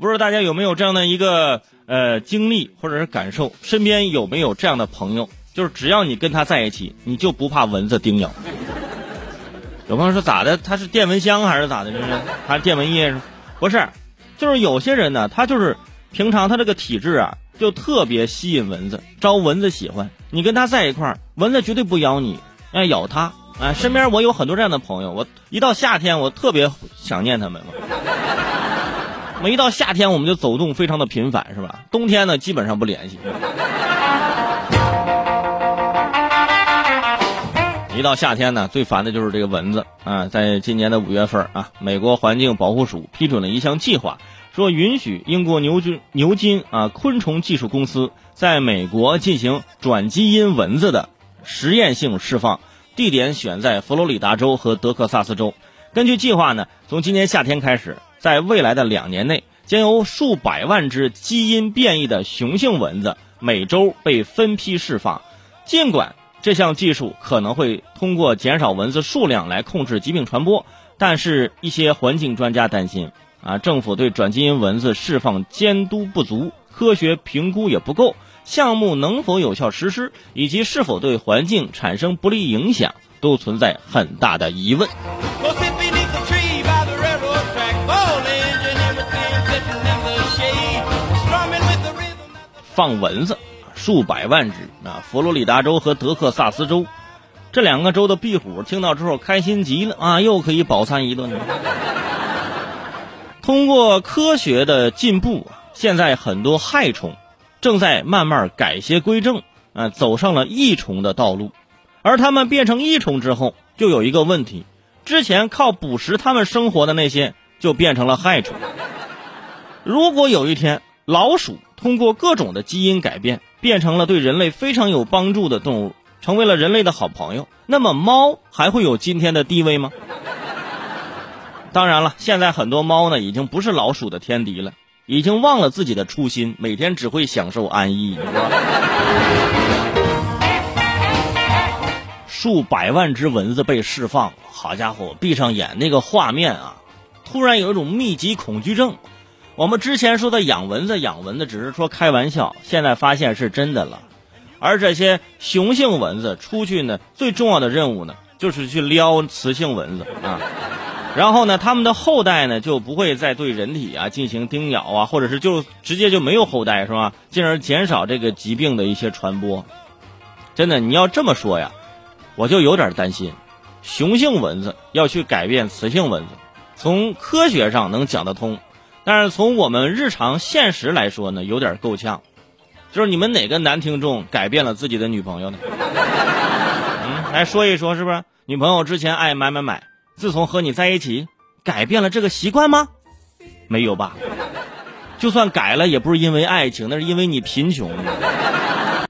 不知道大家有没有这样的一个呃经历或者是感受？身边有没有这样的朋友？就是只要你跟他在一起，你就不怕蚊子叮咬。有朋友说咋的？他是电蚊香还是咋的？这是还是电蚊液？不是，就是有些人呢，他就是平常他这个体质啊，就特别吸引蚊子，招蚊子喜欢。你跟他在一块儿，蚊子绝对不咬你，哎，咬他。哎，身边我有很多这样的朋友，我一到夏天，我特别想念他们。一到夏天，我们就走动非常的频繁，是吧？冬天呢，基本上不联系。一到夏天呢，最烦的就是这个蚊子啊！在今年的五月份啊，美国环境保护署批准了一项计划，说允许英国牛津牛津啊昆虫技术公司在美国进行转基因蚊子的实验性释放，地点选在佛罗里达州和德克萨斯州。根据计划呢，从今年夏天开始，在未来的两年内，将有数百万只基因变异的雄性蚊子每周被分批释放。尽管这项技术可能会通过减少蚊子数量来控制疾病传播，但是一些环境专家担心，啊，政府对转基因蚊子释放监督不足，科学评估也不够，项目能否有效实施，以及是否对环境产生不利影响，都存在很大的疑问。放蚊子。数百万只啊！佛罗里达州和德克萨斯州这两个州的壁虎听到之后开心极了啊，又可以饱餐一顿了。通过科学的进步，现在很多害虫正在慢慢改邪归正啊，走上了益虫的道路。而它们变成益虫之后，就有一个问题：之前靠捕食它们生活的那些就变成了害虫。如果有一天老鼠通过各种的基因改变，变成了对人类非常有帮助的动物，成为了人类的好朋友。那么猫还会有今天的地位吗？当然了，现在很多猫呢已经不是老鼠的天敌了，已经忘了自己的初心，每天只会享受安逸。数百万只蚊子被释放，好家伙，闭上眼那个画面啊，突然有一种密集恐惧症。我们之前说的养蚊子，养蚊子只是说开玩笑，现在发现是真的了。而这些雄性蚊子出去呢，最重要的任务呢，就是去撩雌性蚊子啊。然后呢，它们的后代呢，就不会再对人体啊进行叮咬啊，或者是就直接就没有后代，是吧？进而减少这个疾病的一些传播。真的，你要这么说呀，我就有点担心，雄性蚊子要去改变雌性蚊子，从科学上能讲得通。但是从我们日常现实来说呢，有点够呛。就是你们哪个男听众改变了自己的女朋友呢？嗯，来说一说，是不是？女朋友之前爱买买买，自从和你在一起，改变了这个习惯吗？没有吧？就算改了，也不是因为爱情，那是因为你贫穷。